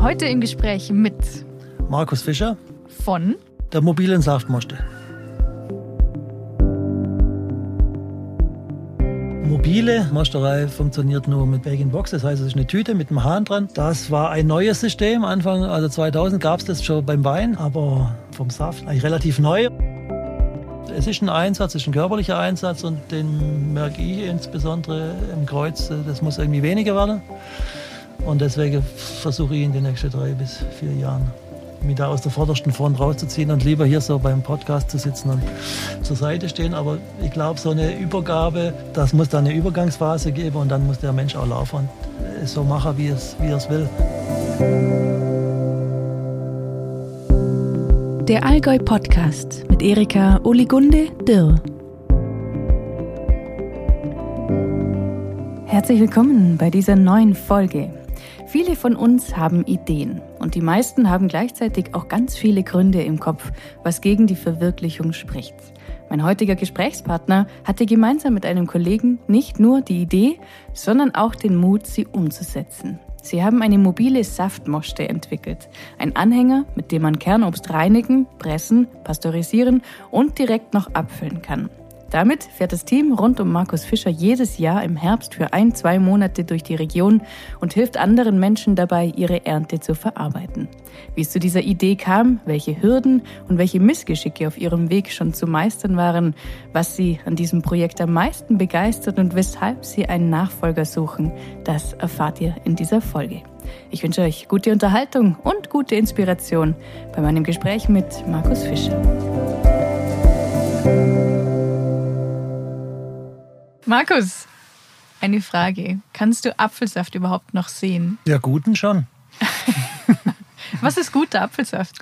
Heute im Gespräch mit Markus Fischer von der mobilen Saftmoste. Mobile Mosterei funktioniert nur mit Bag-in-Box, das heißt, es ist eine Tüte mit einem Hahn dran. Das war ein neues System. Anfang, also 2000 gab es das schon beim Wein, aber vom Saft eigentlich relativ neu. Es ist ein Einsatz, es ist ein körperlicher Einsatz und den merke ich insbesondere im Kreuz, das muss irgendwie weniger werden. Und deswegen versuche ich in den nächsten drei bis vier Jahren mich da aus der vordersten Front rauszuziehen und lieber hier so beim Podcast zu sitzen und zur Seite stehen. Aber ich glaube, so eine Übergabe, das muss dann eine Übergangsphase geben und dann muss der Mensch auch laufen und es so machen, wie es, wie er es will. Der Allgäu Podcast mit Erika Oligunde Dirr. Herzlich willkommen bei dieser neuen Folge. Viele von uns haben Ideen und die meisten haben gleichzeitig auch ganz viele Gründe im Kopf, was gegen die Verwirklichung spricht. Mein heutiger Gesprächspartner hatte gemeinsam mit einem Kollegen nicht nur die Idee, sondern auch den Mut, sie umzusetzen. Sie haben eine mobile Saftmoste entwickelt. Ein Anhänger, mit dem man Kernobst reinigen, pressen, pasteurisieren und direkt noch abfüllen kann. Damit fährt das Team rund um Markus Fischer jedes Jahr im Herbst für ein, zwei Monate durch die Region und hilft anderen Menschen dabei, ihre Ernte zu verarbeiten. Wie es zu dieser Idee kam, welche Hürden und welche Missgeschicke auf ihrem Weg schon zu meistern waren, was sie an diesem Projekt am meisten begeistert und weshalb sie einen Nachfolger suchen, das erfahrt ihr in dieser Folge. Ich wünsche euch gute Unterhaltung und gute Inspiration bei meinem Gespräch mit Markus Fischer. Markus, eine Frage. Kannst du Apfelsaft überhaupt noch sehen? Ja, guten schon. Was ist guter Apfelsaft?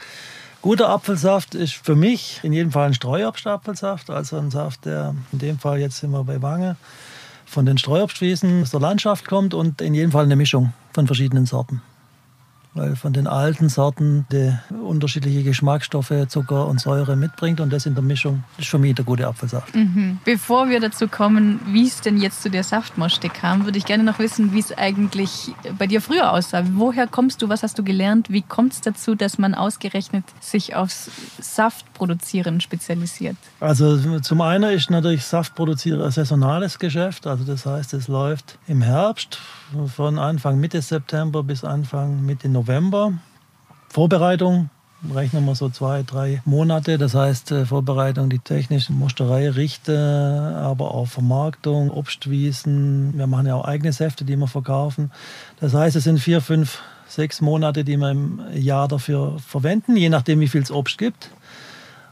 Guter Apfelsaft ist für mich in jedem Fall ein Streuobstapfelsaft, also ein Saft, der in dem Fall jetzt sind wir bei Wange, von den Streuobstwiesen aus der Landschaft kommt und in jedem Fall eine Mischung von verschiedenen Sorten weil von den alten Sorten die unterschiedliche Geschmacksstoffe, Zucker und Säure mitbringt und das in der Mischung ist für mich der gute Apfelsaft. Mhm. Bevor wir dazu kommen, wie es denn jetzt zu der Saftmoste kam, würde ich gerne noch wissen, wie es eigentlich bei dir früher aussah. Woher kommst du? Was hast du gelernt? Wie kommt es dazu, dass man ausgerechnet sich aufs Saftproduzieren spezialisiert? Also zum einen ist natürlich Saftproduzieren ein saisonales Geschäft. Also das heißt, es läuft im Herbst von Anfang Mitte September bis Anfang Mitte November. Vorbereitung rechnen wir so zwei, drei Monate. Das heißt äh, Vorbereitung, die technische Mosterei, Richte, aber auch Vermarktung, Obstwiesen. Wir machen ja auch eigene Säfte, die wir verkaufen. Das heißt, es sind vier, fünf, sechs Monate, die wir im Jahr dafür verwenden, je nachdem, wie viel es Obst gibt.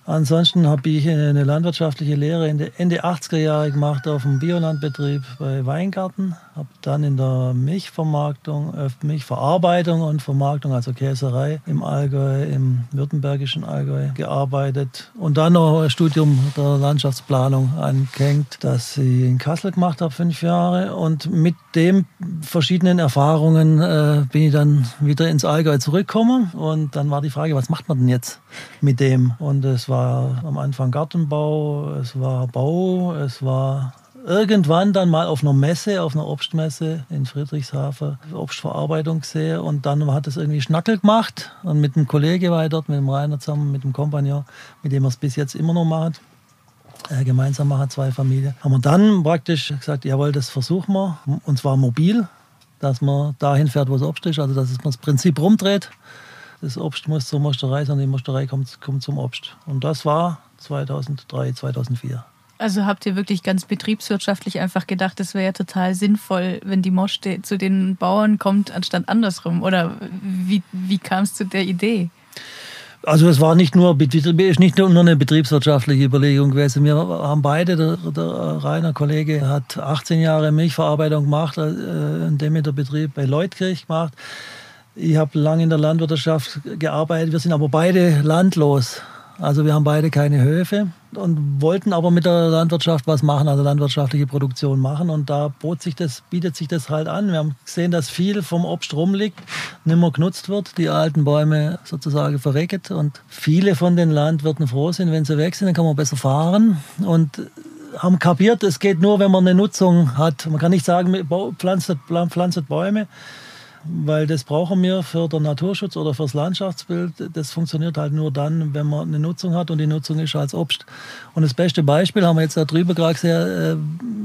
Ansonsten habe ich eine landwirtschaftliche Lehre Ende 80er Jahre gemacht auf dem Biolandbetrieb bei Weingarten. Habe dann in der Milchvermarktung, äh, Milchverarbeitung und Vermarktung, also Käserei im Allgäu, im württembergischen Allgäu gearbeitet. Und dann noch ein Studium der Landschaftsplanung angehängt, das ich in Kassel gemacht habe, fünf Jahre. Und mit den verschiedenen Erfahrungen äh, bin ich dann wieder ins Allgäu zurückgekommen. Und dann war die Frage, was macht man denn jetzt mit dem? Und es war war am Anfang Gartenbau, es war Bau, es war irgendwann dann mal auf einer Messe, auf einer Obstmesse in Friedrichshafen, Obstverarbeitung gesehen und dann hat es irgendwie Schnackel gemacht und mit einem Kollege war ich dort, mit dem Rainer zusammen, mit dem Kompagnon, mit dem wir es bis jetzt immer noch machen. Äh, gemeinsam machen zwei Familien. Haben wir dann praktisch gesagt, jawohl, das versuchen wir und zwar mobil, dass man dahin fährt, wo es Obst ist, also dass man das Prinzip rumdreht das Obst muss zur Mosterei, sondern die Mosterei kommt, kommt zum Obst. Und das war 2003, 2004. Also habt ihr wirklich ganz betriebswirtschaftlich einfach gedacht, es wäre ja total sinnvoll, wenn die Moste zu den Bauern kommt, anstatt andersrum? Oder wie, wie kam es zu der Idee? Also es war nicht nur, nicht nur eine betriebswirtschaftliche Überlegung gewesen. Wir haben beide, der, der Rainer Kollege hat 18 Jahre Milchverarbeitung gemacht, äh, in dem der Betrieb bei Leutkirch gemacht. Ich habe lange in der Landwirtschaft gearbeitet. Wir sind aber beide landlos. Also wir haben beide keine Höfe und wollten aber mit der Landwirtschaft was machen, also landwirtschaftliche Produktion machen. Und da bot sich das, bietet sich das halt an. Wir haben gesehen, dass viel vom Obst rumliegt, nicht mehr genutzt wird, die alten Bäume sozusagen verrecket. Und viele von den Landwirten froh sind, wenn sie weg sind, dann kann man besser fahren. Und haben kapiert, es geht nur, wenn man eine Nutzung hat. Man kann nicht sagen, pflanzt, pflanzt Bäume, weil das brauchen wir für den Naturschutz oder fürs Landschaftsbild. Das funktioniert halt nur dann, wenn man eine Nutzung hat und die Nutzung ist als Obst. Und das beste Beispiel haben wir jetzt da drüber gerade gesehen.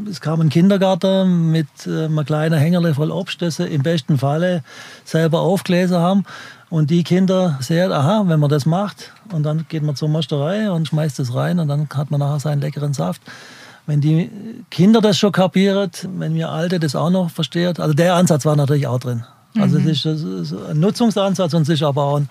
Äh, es kam ein Kindergarten mit äh, einem kleinen Hängerle voll Obst, das sie im besten Falle selber aufgelesen haben. Und die Kinder sehen, aha, wenn man das macht, und dann geht man zur Mosterei und schmeißt es rein und dann hat man nachher seinen leckeren Saft. Wenn die Kinder das schon kapieren, wenn wir Alte das auch noch verstehen, also der Ansatz war natürlich auch drin. Also mhm. es ist ein Nutzungsansatz und ist aber auch ein,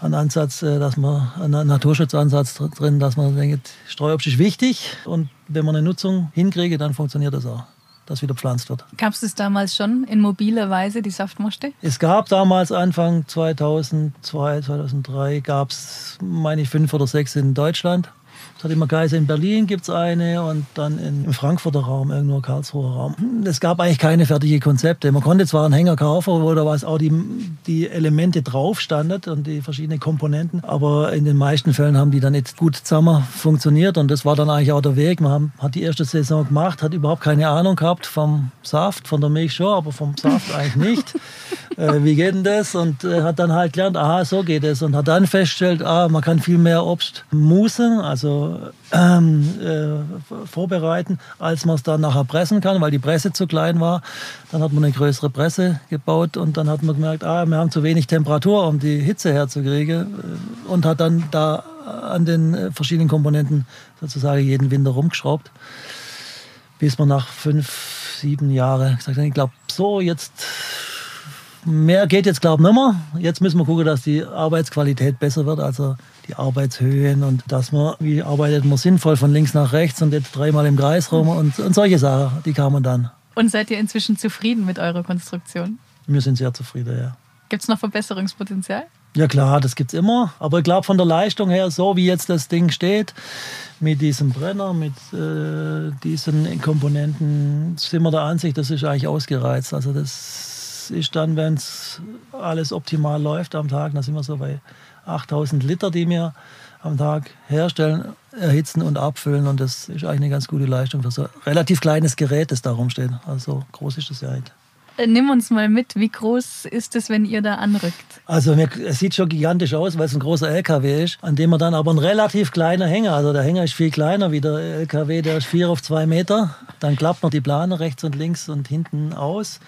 ein Ansatz, äh, dass man, ein Naturschutzansatz drin, dass man denkt, Streuobst ist wichtig und wenn man eine Nutzung hinkriege, dann funktioniert das auch das wieder pflanzt wird. Gab es damals schon in mobiler Weise, die Saftmoste? Es gab damals Anfang 2002, 2003, gab es, meine ich, fünf oder sechs in Deutschland. Es hat immer geheißen, in Berlin gibt es eine und dann im Frankfurter Raum, irgendwo Karlsruher Raum. Es gab eigentlich keine fertigen Konzepte. Man konnte zwar einen Hänger kaufen, wo da was auch die, die Elemente drauf standet und die verschiedenen Komponenten, aber in den meisten Fällen haben die dann nicht gut zusammen funktioniert und das war dann eigentlich auch der Weg. Man haben, hat die erste Saison gemacht, hat überhaupt keine Ahnung gehabt vom Saft, von der Milch schon, aber vom Saft eigentlich nicht. äh, wie geht denn das? Und äh, hat dann halt gelernt, aha, so geht es und hat dann festgestellt, ah, man kann viel mehr Obst musen, also ähm, äh, vorbereiten, als man es dann nachher pressen kann, weil die Presse zu klein war. Dann hat man eine größere Presse gebaut und dann hat man gemerkt, ah, wir haben zu wenig Temperatur, um die Hitze herzukriegen äh, und hat dann da an den äh, verschiedenen Komponenten sozusagen jeden Winter rumgeschraubt, bis man nach fünf, sieben Jahren gesagt hat, ich glaube, so jetzt mehr geht jetzt, glaube ich, nicht mehr. Jetzt müssen wir gucken, dass die Arbeitsqualität besser wird, also die Arbeitshöhen und dass man, wie arbeitet man sinnvoll von links nach rechts und jetzt dreimal im Kreis rum und, und solche Sachen, die kamen dann. Und seid ihr inzwischen zufrieden mit eurer Konstruktion? Wir sind sehr zufrieden, ja. Gibt es noch Verbesserungspotenzial? Ja klar, das gibt es immer. Aber ich glaube von der Leistung her, so wie jetzt das Ding steht, mit diesem Brenner, mit äh, diesen Komponenten, sind wir der Ansicht, das ist eigentlich ausgereizt. Also das ist dann, wenn es alles optimal läuft am Tag, dann sind wir so bei 8000 Liter, die wir am Tag herstellen, erhitzen und abfüllen. Und das ist eigentlich eine ganz gute Leistung für so ein relativ kleines Gerät, das da rumsteht. Also groß ist das ja nicht. Äh, nimm uns mal mit, wie groß ist es, wenn ihr da anrückt? Also es sieht schon gigantisch aus, weil es ein großer LKW ist, an dem man dann aber ein relativ kleiner Hänger, also der Hänger ist viel kleiner wie der LKW, der ist vier auf zwei Meter. Dann klappt man die Plane rechts und links und hinten aus.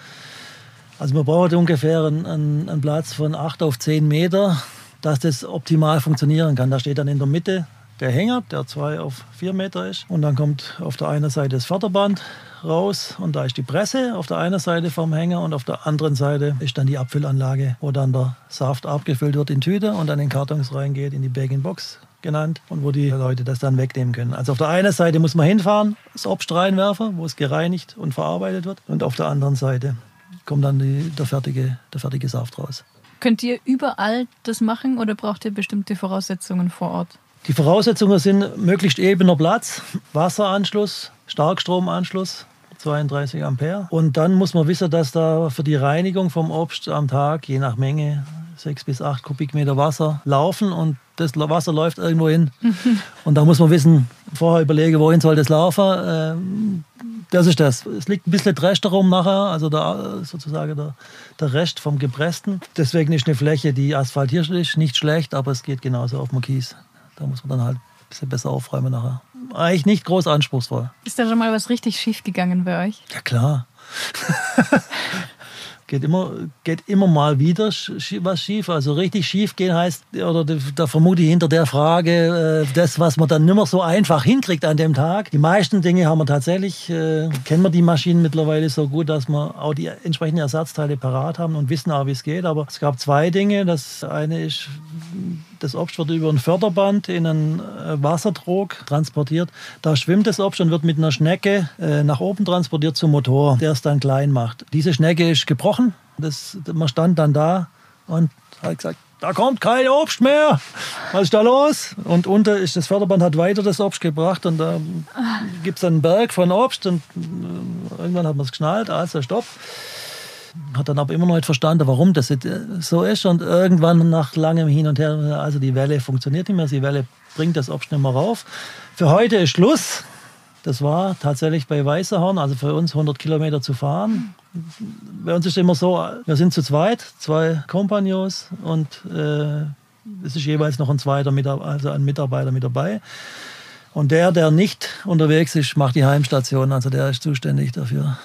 Also man braucht ungefähr einen, einen, Platz von 8 auf 10 Meter, dass das optimal funktionieren kann. Da steht dann in der Mitte der Hänger, der 2 auf 4 Meter ist. Und dann kommt auf der einen Seite das Förderband raus und da ist die Presse auf der einen Seite vom Hänger und auf der anderen Seite ist dann die Abfüllanlage, wo dann der Saft abgefüllt wird in Tüte und dann in Kartons reingeht, in die Bag-in-Box genannt und wo die Leute das dann wegnehmen können. Also auf der einen Seite muss man hinfahren, das Obst reinwerfen, wo es gereinigt und verarbeitet wird und auf der anderen Seite kommt dann die, der, fertige, der fertige Saft raus. Könnt ihr überall das machen oder braucht ihr bestimmte Voraussetzungen vor Ort? Die Voraussetzungen sind möglichst ebener Platz, Wasseranschluss, Starkstromanschluss, 32 Ampere. Und dann muss man wissen, dass da für die Reinigung vom Obst am Tag, je nach Menge, 6 bis 8 Kubikmeter Wasser laufen und das Wasser läuft irgendwo hin. und da muss man wissen, vorher überlegen, wohin soll das laufen. Ähm, das ist das. Es liegt ein bisschen Rest darum nachher, also der, sozusagen der, der Rest vom Gepressten. Deswegen ist eine Fläche, die asphaltiert ist, nicht schlecht, aber es geht genauso auf dem Kies. Da muss man dann halt ein bisschen besser aufräumen nachher. Eigentlich nicht groß anspruchsvoll. Ist da schon mal was richtig schief gegangen bei euch? Ja, klar. geht immer, geht immer mal wieder was schief. Also richtig schief gehen heißt, oder da vermute ich hinter der Frage, äh, das, was man dann nicht mehr so einfach hinkriegt an dem Tag. Die meisten Dinge haben wir tatsächlich, äh, kennen wir die Maschinen mittlerweile so gut, dass wir auch die entsprechenden Ersatzteile parat haben und wissen auch, wie es geht. Aber es gab zwei Dinge. Das eine ist, das Obst wird über ein Förderband in einen äh, Wassertrog transportiert. Da schwimmt das Obst und wird mit einer Schnecke äh, nach oben transportiert zum Motor, der es dann klein macht. Diese Schnecke ist gebrochen. Das, man stand dann da und hat gesagt, da kommt kein Obst mehr. Was ist da los? Und unter ist das Förderband hat weiter das Obst gebracht und da gibt es einen Berg von Obst und äh, irgendwann hat man es geschnallt, also stopp hat dann aber immer noch nicht verstanden, warum das so ist. Und irgendwann nach langem Hin und Her, also die Welle funktioniert nicht mehr, die Welle bringt das Obst nicht mehr rauf. Für heute ist Schluss. Das war tatsächlich bei Weißerhorn, also für uns 100 Kilometer zu fahren. Bei uns ist immer so, wir sind zu zweit, zwei Kompagnons und äh, es ist jeweils noch ein zweiter Mitarbeiter, also ein Mitarbeiter mit dabei. Und der, der nicht unterwegs ist, macht die Heimstation. Also der ist zuständig dafür.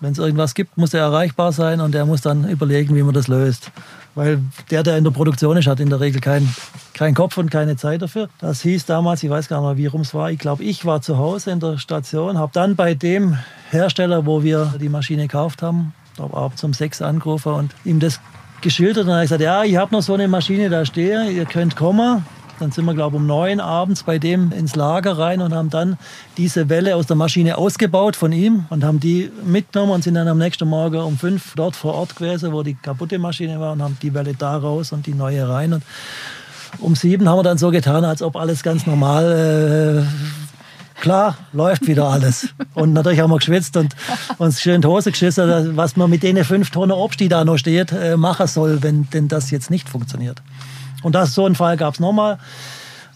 Wenn es irgendwas gibt, muss er erreichbar sein und der muss dann überlegen, wie man das löst. Weil der, der in der Produktion ist, hat in der Regel keinen kein Kopf und keine Zeit dafür. Das hieß damals, ich weiß gar nicht mehr, wie rum es war. Ich glaube, ich war zu Hause in der Station, habe dann bei dem Hersteller, wo wir die Maschine gekauft haben, auch zum sechs angerufen und ihm das geschildert. Und habe ich gesagt, ja, ich habe noch so eine Maschine da stehen, ihr könnt kommen. Dann sind wir, glaube ich, um neun abends bei dem ins Lager rein und haben dann diese Welle aus der Maschine ausgebaut von ihm und haben die mitgenommen und sind dann am nächsten Morgen um fünf dort vor Ort gewesen, wo die kaputte Maschine war und haben die Welle da raus und die neue rein. Und um sieben haben wir dann so getan, als ob alles ganz normal äh, klar, läuft wieder alles. Und natürlich haben wir geschwitzt und uns schön die Hose geschissen, was man mit den fünf Tonnen Obst, die da noch steht, äh, machen soll, wenn denn das jetzt nicht funktioniert. Und das, so einen Fall gab es nochmal,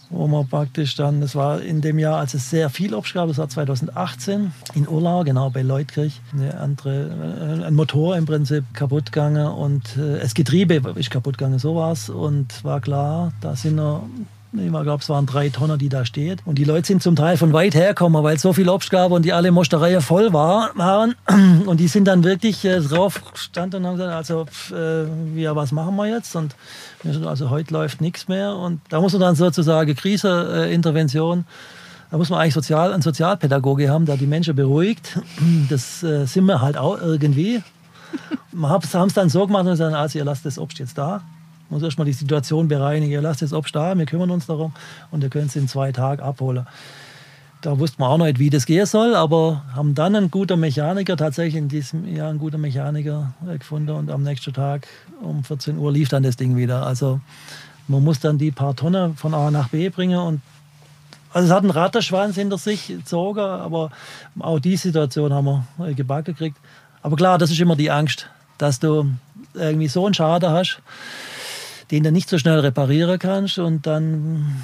wo man praktisch dann, das war in dem Jahr, als es sehr viel Obst gab, das war 2018 in Urlau, genau bei Leutkirch, eine andere, äh, ein Motor im Prinzip kaputt gegangen und äh, das Getriebe ist kaputt gegangen, so war es. Und war klar, da sind noch ich glaube, es waren drei Tonnen, die da stehen. Und die Leute sind zum Teil von weit hergekommen, weil es so viel Obst gab und die alle Mostereien voll war, waren. Und die sind dann wirklich äh, drauf gestanden und haben gesagt, also, äh, ja, was machen wir jetzt? Und also heute läuft nichts mehr. Und da muss man dann sozusagen Kriseintervention, da muss man eigentlich Sozial, einen Sozialpädagoge haben, der die Menschen beruhigt. Das äh, sind wir halt auch irgendwie. Wir haben es dann so gemacht und gesagt, also ihr lasst das Obst jetzt da muss erstmal die Situation bereinigen. Ihr lasst Obst da, wir kümmern uns darum und ihr könnt es in zwei Tagen abholen. Da wusste man auch nicht, wie das gehen soll, aber haben dann einen guten Mechaniker, tatsächlich in diesem Jahr einen guten Mechaniker äh, gefunden und am nächsten Tag um 14 Uhr lief dann das Ding wieder. Also man muss dann die paar Tonnen von A nach B bringen und also es hat einen Ratterschwanz hinter sich gezogen, aber auch die Situation haben wir äh, gebacken gekriegt. Aber klar, das ist immer die Angst, dass du irgendwie so einen Schaden hast, den du nicht so schnell reparieren kannst und dann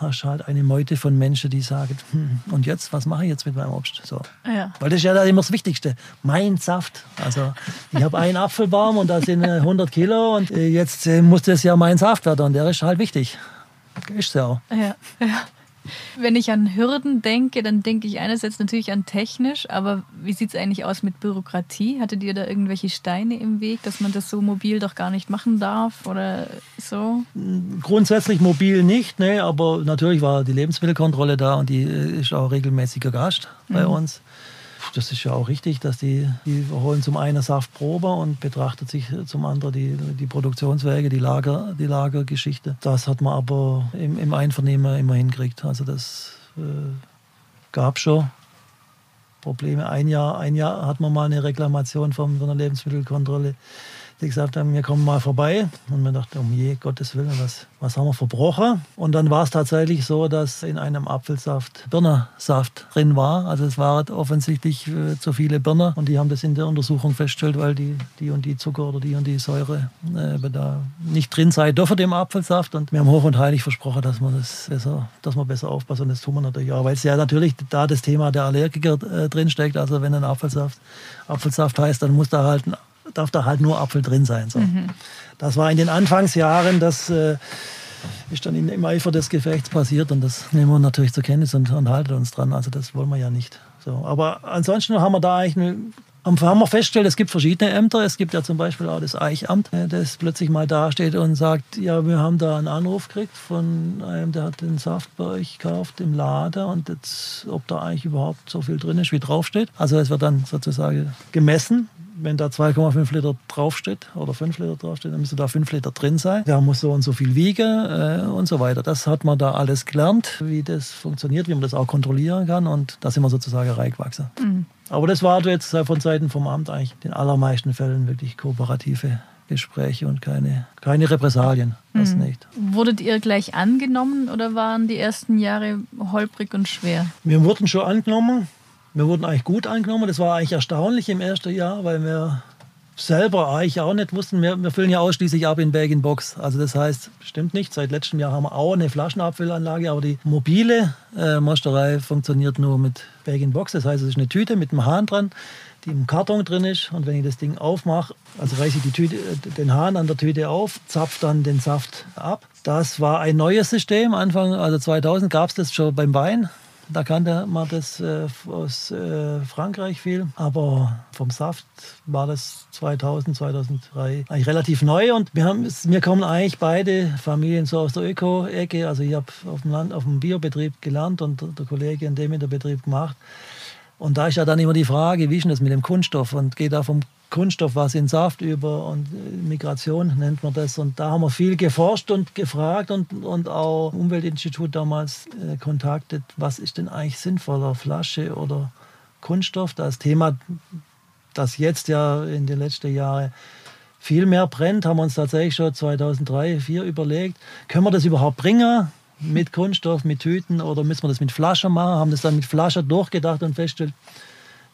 hast du halt eine Meute von Menschen, die sagen, hm, und jetzt, was mache ich jetzt mit meinem Obst? So. Ja. Weil das ist ja immer das Wichtigste. Mein Saft. Also ich habe einen Apfelbaum und da sind 100 äh, Kilo und äh, jetzt äh, muss das ja mein Saft werden und der ist halt wichtig. Ist ja auch. Ja, ja. Wenn ich an Hürden denke, dann denke ich einerseits natürlich an technisch, aber wie sieht es eigentlich aus mit Bürokratie? Hattet ihr da irgendwelche Steine im Weg, dass man das so mobil doch gar nicht machen darf oder so? Grundsätzlich mobil nicht, ne, aber natürlich war die Lebensmittelkontrolle da und die äh, ist auch regelmäßiger Gast bei mhm. uns das ist ja auch richtig, dass die, die holen zum einen Saftprobe und betrachtet sich zum anderen die, die Produktionswege, die, Lager, die Lagergeschichte. Das hat man aber im, im Einvernehmen immer hingekriegt. Also das äh, gab schon Probleme. Ein Jahr, ein Jahr hat man mal eine Reklamation von, von der Lebensmittelkontrolle die gesagt haben, wir kommen mal vorbei. Und man dachte, um je Gottes Willen, was, was haben wir verbrochen? Und dann war es tatsächlich so, dass in einem Apfelsaft Birnersaft drin war. Also es waren offensichtlich äh, zu viele Birner und die haben das in der Untersuchung festgestellt, weil die, die und die Zucker oder die und die Säure äh, da nicht drin sei dürfen im Apfelsaft. Und wir haben hoch und heilig versprochen, dass man das besser, dass man besser aufpassen. Und das tun wir natürlich auch, weil es ja natürlich da das Thema der Allergiker äh, drinsteckt. Also wenn ein Apfelsaft Apfelsaft heißt, dann muss da halt ein darf da halt nur Apfel drin sein. So. Mhm. Das war in den Anfangsjahren, das äh, ist dann im Eifer des Gefechts passiert und das nehmen wir natürlich zur Kenntnis und, und halten uns dran. Also das wollen wir ja nicht. So. Aber ansonsten haben wir da eigentlich eine haben wir festgestellt, es gibt verschiedene Ämter. Es gibt ja zum Beispiel auch das Eichamt, äh, das plötzlich mal dasteht und sagt, ja, wir haben da einen Anruf gekriegt von einem, der hat den Saft bei euch gekauft im Laden und jetzt, ob da eigentlich überhaupt so viel drin ist, wie draufsteht. Also es wird dann sozusagen gemessen, wenn da 2,5 Liter draufsteht oder 5 Liter draufsteht, dann müsste da 5 Liter drin sein. Der muss so und so viel wiegen äh, und so weiter. Das hat man da alles gelernt, wie das funktioniert, wie man das auch kontrollieren kann und da sind wir sozusagen reingewachsen. Mhm. Aber das war jetzt von Seiten vom Amt eigentlich in den allermeisten Fällen wirklich kooperative Gespräche und keine, keine Repressalien. Das mhm. nicht. Wurdet ihr gleich angenommen oder waren die ersten Jahre holprig und schwer? Wir wurden schon angenommen. Wir wurden eigentlich gut angenommen. Das war eigentlich erstaunlich im ersten Jahr, weil wir selber eigentlich auch nicht wussten. Wir, wir füllen ja ausschließlich ab in Bag-in-Box. Also das heißt, stimmt nicht. Seit letztem Jahr haben wir auch eine Flaschenabfüllanlage, aber die mobile äh, Mosterei funktioniert nur mit Bag-in-Box. Das heißt, es ist eine Tüte mit einem Hahn dran, die im Karton drin ist. Und wenn ich das Ding aufmache, also reiße ich die Tüte, äh, den Hahn an der Tüte auf, zapfe dann den Saft ab. Das war ein neues System. Anfang, also 2000 gab es das schon beim Wein. Da kannte man das äh, aus äh, Frankreich viel. Aber vom Saft war das 2000, 2003 eigentlich relativ neu. Und wir, haben, wir kommen eigentlich beide Familien so aus der Öko-Ecke. Also ich habe auf dem, Land, auf dem Biobetrieb gelernt und der Kollege in dem in der Betrieb gemacht. Und da ist ja dann immer die Frage, wie ist denn das mit dem Kunststoff? Und geht da vom Kunststoff was in Saft über und äh, Migration nennt man das. Und da haben wir viel geforscht und gefragt und, und auch Umweltinstitut damals äh, kontaktet, was ist denn eigentlich sinnvoller, Flasche oder Kunststoff? Das Thema, das jetzt ja in den letzten Jahren viel mehr brennt, haben wir uns tatsächlich schon 2003, 2004 überlegt, können wir das überhaupt bringen? Mit Kunststoff, mit Tüten oder müssen wir das mit Flaschen machen? Haben das dann mit Flaschen durchgedacht und festgestellt,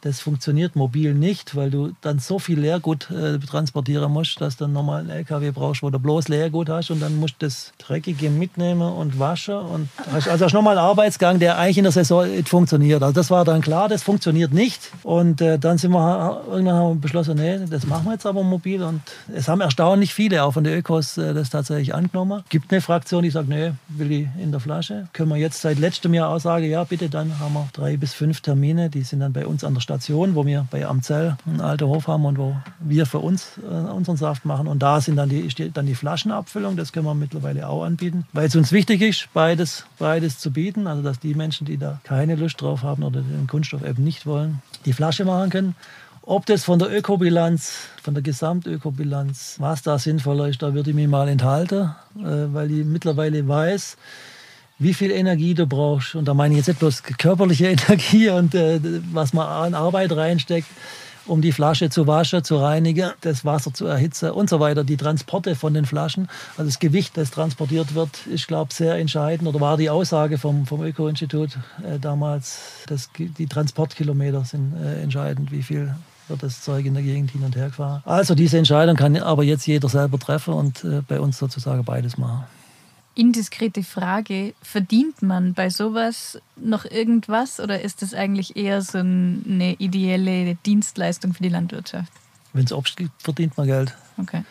das funktioniert mobil nicht, weil du dann so viel Leergut äh, transportieren musst, dass du dann nochmal einen LKW brauchst, wo du bloß Leergut hast und dann musst du das Dreckige mitnehmen und waschen. Und hast also hast nochmal einen Arbeitsgang, der eigentlich in der Saison nicht funktioniert. Also das war dann klar, das funktioniert nicht. Und äh, dann sind wir irgendwann haben wir beschlossen, nee, das machen wir jetzt aber mobil. Und es haben erstaunlich viele, auch von den Ökos, äh, das tatsächlich angenommen. Gibt eine Fraktion, die sagt, nee, will ich in der Flasche. Können wir jetzt seit letztem Jahr auch sagen, ja bitte, dann haben wir drei bis fünf Termine, die sind dann bei uns an der Station, wo wir bei Amzell einen alten Hof haben und wo wir für uns äh, unseren Saft machen. Und da sind dann die, dann die Flaschenabfüllung, das können wir mittlerweile auch anbieten, weil es uns wichtig ist, beides, beides zu bieten. Also dass die Menschen, die da keine Lust drauf haben oder den Kunststoff eben nicht wollen, die Flasche machen können. Ob das von der Ökobilanz, von der Gesamtökobilanz, was da sinnvoller ist, da würde ich mich mal enthalten, äh, weil ich mittlerweile weiß, wie viel Energie du brauchst. Und da meine ich jetzt nicht bloß körperliche Energie und äh, was man an Arbeit reinsteckt, um die Flasche zu waschen, zu reinigen, das Wasser zu erhitzen und so weiter. Die Transporte von den Flaschen, also das Gewicht, das transportiert wird, ist, glaube ich, sehr entscheidend. Oder war die Aussage vom, vom Öko-Institut äh, damals, dass die Transportkilometer sind äh, entscheidend, wie viel wird das Zeug in der Gegend hin und her gefahren. Also diese Entscheidung kann aber jetzt jeder selber treffen und äh, bei uns sozusagen beides machen indiskrete Frage, verdient man bei sowas noch irgendwas oder ist das eigentlich eher so eine ideelle Dienstleistung für die Landwirtschaft? Wenn es Obst gibt, verdient man Geld. Okay.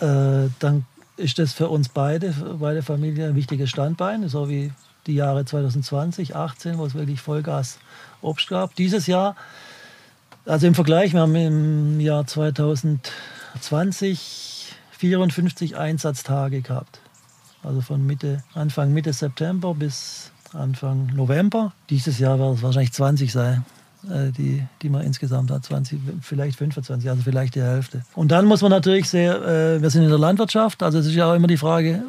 Äh, dann ist das für uns beide, beide Familien ein wichtiges Standbein, so wie die Jahre 2020, 2018, wo es wirklich Vollgas Obst gab. Dieses Jahr, also im Vergleich, wir haben im Jahr 2020 54 Einsatztage gehabt. Also von Mitte, Anfang Mitte September bis Anfang November. Dieses Jahr wird es wahrscheinlich 20 sein, äh, die, die man insgesamt hat. 20, vielleicht 25, also vielleicht die Hälfte. Und dann muss man natürlich sehr, äh, wir sind in der Landwirtschaft, also es ist ja auch immer die Frage,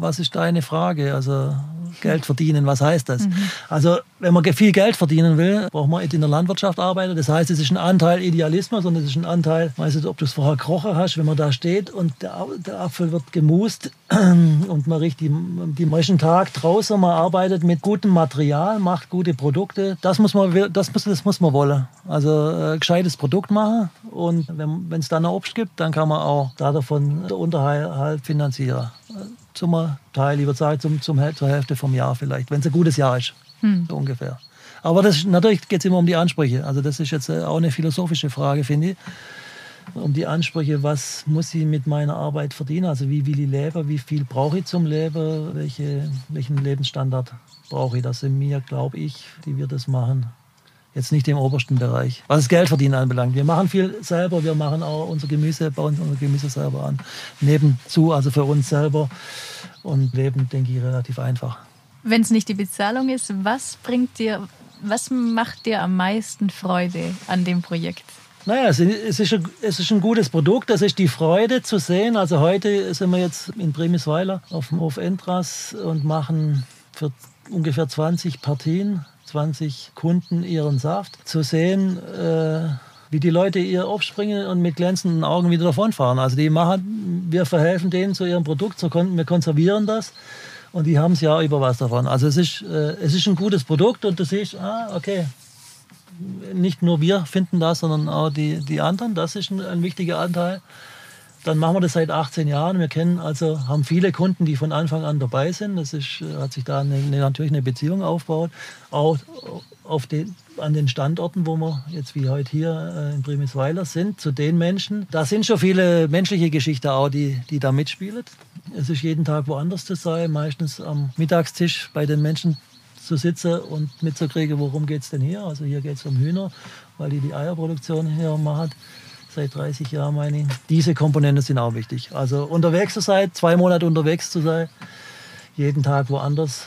was ist deine Frage? Also Geld verdienen, was heißt das? Mhm. Also wenn man viel Geld verdienen will, braucht man in der Landwirtschaft arbeiten. Das heißt, es ist ein Anteil Idealismus und es ist ein Anteil, weiß nicht, ob du es vorher gekrochen hast, wenn man da steht und der, der Apfel wird gemust und man riecht die, die meisten Tag draußen, man arbeitet mit gutem Material, macht gute Produkte. Das muss man, das muss, das muss man wollen. Also äh, gescheites Produkt machen und wenn es dann ein Obst gibt, dann kann man auch davon den Unterhalt finanzieren zum Teil, ich würde sagen, zum, zum, zur Hälfte vom Jahr vielleicht, wenn es ein gutes Jahr ist, hm. so ungefähr. Aber das, natürlich geht es immer um die Ansprüche. Also das ist jetzt äh, auch eine philosophische Frage, finde ich. Um die Ansprüche, was muss ich mit meiner Arbeit verdienen? Also wie will ich leben? Wie viel brauche ich zum Leben? Welche, welchen Lebensstandard brauche ich? Das sind mir, glaube ich, die wir das machen, Jetzt nicht im obersten Bereich. Was das Geldverdienen anbelangt. Wir machen viel selber. Wir machen auch unser Gemüse, bauen unser Gemüse selber an. Nebenzu, also für uns selber. Und leben, denke ich, relativ einfach. Wenn es nicht die Bezahlung ist, was bringt dir, was macht dir am meisten Freude an dem Projekt? Naja, es ist, ein, es ist ein gutes Produkt. Es ist die Freude zu sehen. Also heute sind wir jetzt in Bremisweiler auf dem Hof Entras und machen für ungefähr 20 Partien 20 Kunden ihren Saft, zu sehen, äh, wie die Leute ihr aufspringen und mit glänzenden Augen wieder davonfahren. Also die machen, wir verhelfen denen zu ihrem Produkt, so wir konservieren das und die haben es ja über was davon. Also es ist, äh, es ist ein gutes Produkt und du siehst, ah, okay, nicht nur wir finden das, sondern auch die, die anderen. Das ist ein, ein wichtiger Anteil. Dann machen wir das seit 18 Jahren. Wir kennen also, haben viele Kunden, die von Anfang an dabei sind. Das ist, hat sich da eine, eine, natürlich eine Beziehung aufgebaut. Auch auf den, an den Standorten, wo wir jetzt wie heute hier äh, in Primisweiler sind, zu den Menschen. Da sind schon viele menschliche Geschichten auch, die, die da mitspielen. Es ist jeden Tag woanders zu sein, meistens am Mittagstisch bei den Menschen zu sitzen und mitzukriegen, worum geht es denn hier. Also hier geht es um Hühner, weil die die Eierproduktion hier macht. Seit 30 Jahren meine ich. Diese Komponenten sind auch wichtig. Also unterwegs zu sein, zwei Monate unterwegs zu sein, jeden Tag woanders,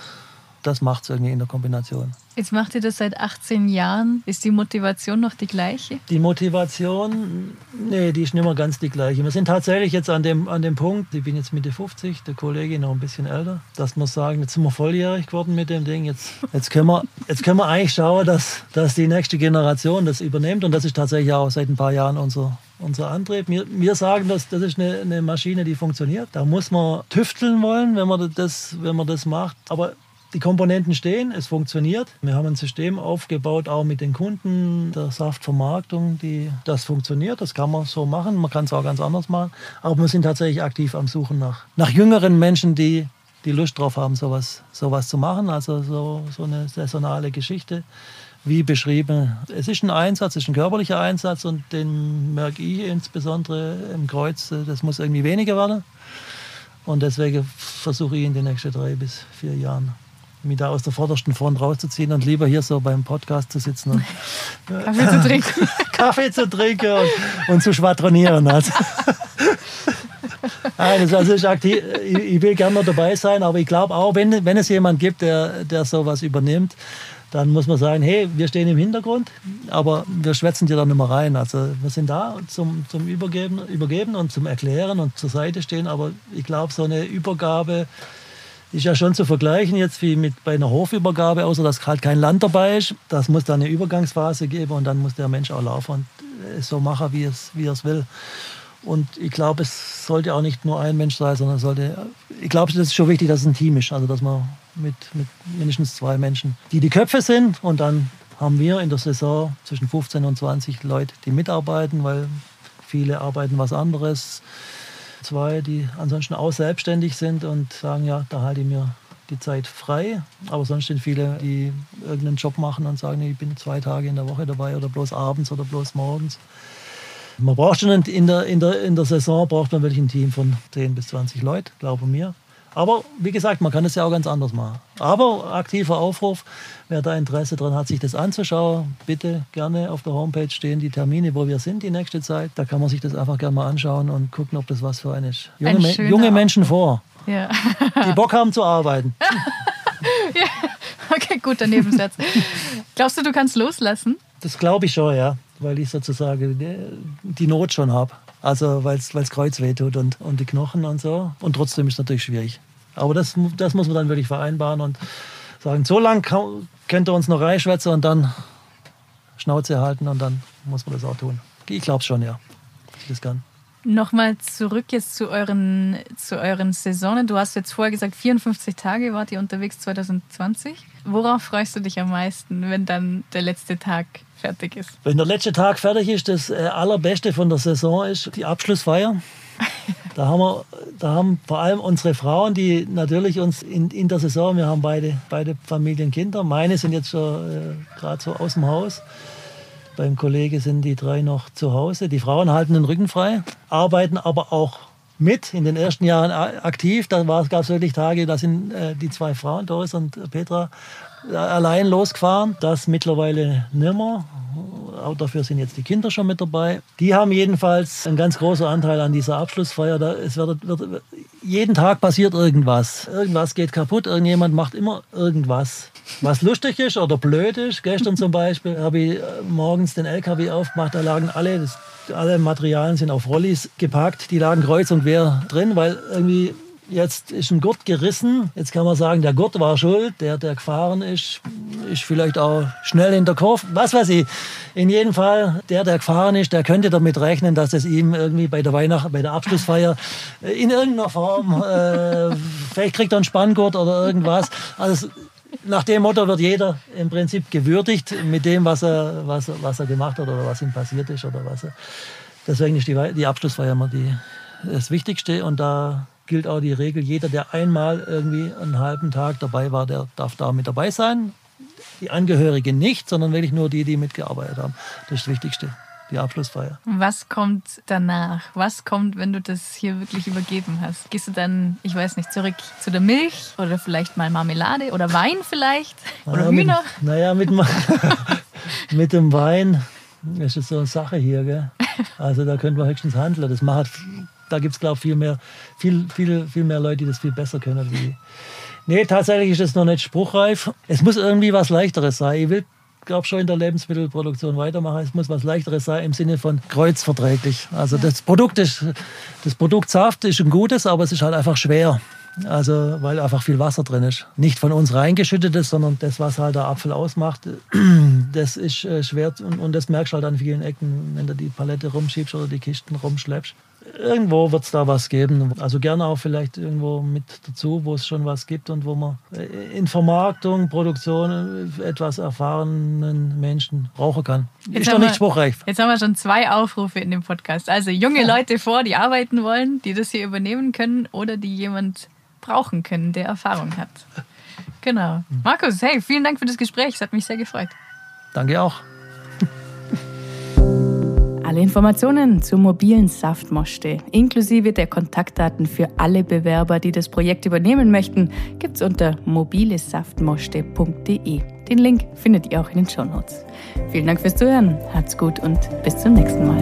das macht es irgendwie in der Kombination. Jetzt macht ihr das seit 18 Jahren. Ist die Motivation noch die gleiche? Die Motivation, nee, die ist nicht mehr ganz die gleiche. Wir sind tatsächlich jetzt an dem, an dem Punkt, ich bin jetzt Mitte 50, der Kollege noch ein bisschen älter, dass wir sagen, jetzt sind wir volljährig geworden mit dem Ding. Jetzt, jetzt, können, wir, jetzt können wir eigentlich schauen, dass, dass die nächste Generation das übernimmt. Und das ist tatsächlich auch seit ein paar Jahren unser, unser Antrieb. Wir, wir sagen, dass das ist eine, eine Maschine, die funktioniert. Da muss man tüfteln wollen, wenn man das, wenn man das macht. Aber die Komponenten stehen, es funktioniert. Wir haben ein System aufgebaut, auch mit den Kunden der Saftvermarktung, die, das funktioniert. Das kann man so machen. Man kann es auch ganz anders machen. Aber wir sind tatsächlich aktiv am Suchen nach, nach jüngeren Menschen, die die Lust drauf haben, sowas, sowas zu machen. Also so, so eine saisonale Geschichte, wie beschrieben. Es ist ein Einsatz, es ist ein körperlicher Einsatz und den merke ich insbesondere im Kreuz, das muss irgendwie weniger werden. Und deswegen versuche ich in den nächsten drei bis vier Jahren mich da aus der vordersten Front rauszuziehen und lieber hier so beim Podcast zu sitzen und Kaffee zu trinken, Kaffee zu trinken und, und zu schwadronieren. Also. also, also ich, aktiv, ich will gerne dabei sein, aber ich glaube auch, wenn, wenn es jemand gibt, der, der sowas übernimmt, dann muss man sagen, hey, wir stehen im Hintergrund, aber wir schwätzen dir da nicht mehr rein. Also wir sind da zum, zum Übergeben, Übergeben und zum Erklären und zur Seite stehen, aber ich glaube, so eine Übergabe ist ja schon zu vergleichen jetzt wie mit bei einer Hofübergabe, außer dass halt kein Land dabei ist. Das muss dann eine Übergangsphase geben und dann muss der Mensch auch laufen und es so machen, wie es, wie er es will. Und ich glaube, es sollte auch nicht nur ein Mensch sein, sondern sollte, ich glaube, das ist schon wichtig, dass es ein Team ist. Also, dass man mit, mit mindestens zwei Menschen, die die Köpfe sind und dann haben wir in der Saison zwischen 15 und 20 Leute, die mitarbeiten, weil viele arbeiten was anderes zwei, die ansonsten auch selbstständig sind und sagen, ja, da halte ich mir die Zeit frei. Aber sonst sind viele, die irgendeinen Job machen und sagen, ich bin zwei Tage in der Woche dabei oder bloß abends oder bloß morgens. Man braucht schon in der, in der, in der Saison braucht man wirklich ein Team von 10 bis 20 Leuten, glaube mir. Aber wie gesagt, man kann es ja auch ganz anders machen. Aber aktiver Aufruf, wer da Interesse daran hat, sich das anzuschauen, bitte gerne auf der Homepage stehen die Termine, wo wir sind die nächste Zeit. Da kann man sich das einfach gerne mal anschauen und gucken, ob das was für eine ist. Junge, ein junge Menschen vor, ja. die Bock haben zu arbeiten. ja. Okay, guter Nebensatz. Glaubst du, du kannst loslassen? Das glaube ich schon, ja, weil ich sozusagen die Not schon habe. Also weil es Kreuz wehtut und, und die Knochen und so. Und trotzdem ist es natürlich schwierig. Aber das, das muss man dann wirklich vereinbaren und sagen, so lange könnt ihr uns noch reinschwätzen und dann Schnauze halten und dann muss man das auch tun. Ich glaube schon, ja. Ich das kann. Nochmal zurück jetzt zu euren, zu euren Saisonen. Du hast jetzt vorher gesagt, 54 Tage wart ihr unterwegs 2020. Worauf freust du dich am meisten, wenn dann der letzte Tag fertig ist? Wenn der letzte Tag fertig ist, das äh, Allerbeste von der Saison ist die Abschlussfeier. Da haben wir, da haben vor allem unsere Frauen, die natürlich uns in, in der Saison, wir haben beide, beide Familienkinder, meine sind jetzt schon äh, gerade so aus dem Haus. Beim Kollegen sind die drei noch zu Hause. Die Frauen halten den Rücken frei, arbeiten aber auch mit in den ersten Jahren aktiv. Da gab es wirklich Tage, da sind äh, die zwei Frauen, Doris und Petra, äh, allein losgefahren. Das mittlerweile nimmer. Auch dafür sind jetzt die Kinder schon mit dabei. Die haben jedenfalls einen ganz großen Anteil an dieser Abschlussfeier. Da, es wird, wird, jeden Tag passiert irgendwas. Irgendwas geht kaputt. Irgendjemand macht immer irgendwas. Was lustig ist oder blöd ist. Gestern zum Beispiel habe ich äh, morgens den LKW aufgemacht. Da lagen alle, das, alle Materialien sind auf Rollis gepackt. Die lagen kreuz und quer drin, weil irgendwie Jetzt ist ein Gurt gerissen. Jetzt kann man sagen, der Gurt war schuld. Der, der gefahren ist, ist vielleicht auch schnell in der Kurve. Was weiß ich. In jedem Fall, der, der gefahren ist, der könnte damit rechnen, dass es ihm irgendwie bei der Weihnacht, bei der Abschlussfeier in irgendeiner Form, äh, vielleicht kriegt er einen Spanngurt oder irgendwas. Also nach dem Motto wird jeder im Prinzip gewürdigt mit dem, was er, was, was er gemacht hat oder was ihm passiert ist oder was er. Deswegen ist die, die Abschlussfeier immer die, das Wichtigste und da gilt auch die Regel, jeder, der einmal irgendwie einen halben Tag dabei war, der darf da mit dabei sein. Die Angehörigen nicht, sondern wirklich nur die, die mitgearbeitet haben. Das ist das Wichtigste die Abschlussfeier. Was kommt danach? Was kommt, wenn du das hier wirklich übergeben hast? Gehst du dann, ich weiß nicht, zurück zu der Milch oder vielleicht mal Marmelade oder Wein vielleicht? Oder naja, Hühner? Mit, naja, mit, mit dem Wein ist es so eine Sache hier. Gell? Also da könnte man höchstens handeln. Das macht, da gibt es, glaube ich, viel mehr, viel, viel, viel mehr Leute, die das viel besser können. Wie, Nee, tatsächlich ist es noch nicht spruchreif. Es muss irgendwie was Leichteres sein. Ich will glaube schon in der Lebensmittelproduktion weitermachen. Es muss was leichteres sein im Sinne von kreuzverträglich. Also das Produkt ist, das Produkt Saft ist ein gutes, aber es ist halt einfach schwer. Also, weil einfach viel Wasser drin ist. Nicht von uns reingeschüttetes, sondern das, was halt der Apfel ausmacht, das ist äh, schwer und, und das merkst du halt an vielen Ecken, wenn du die Palette rumschiebst oder die Kisten rumschleppst irgendwo wird es da was geben. Also gerne auch vielleicht irgendwo mit dazu, wo es schon was gibt und wo man äh, in Vermarktung, Produktion äh, etwas erfahrenen Menschen brauchen kann. Jetzt ist doch nicht spruchreich. Jetzt haben wir schon zwei Aufrufe in dem Podcast. Also junge Leute vor, die arbeiten wollen, die das hier übernehmen können oder die jemand brauchen können, der Erfahrung hat. Genau. Markus, hey, vielen Dank für das Gespräch. Es hat mich sehr gefreut. Danke auch. Alle Informationen zur mobilen Saftmoste, inklusive der Kontaktdaten für alle Bewerber, die das Projekt übernehmen möchten, gibt's unter mobilesaftmoste.de. Den Link findet ihr auch in den Shownotes. Vielen Dank fürs Zuhören, habt's gut und bis zum nächsten Mal.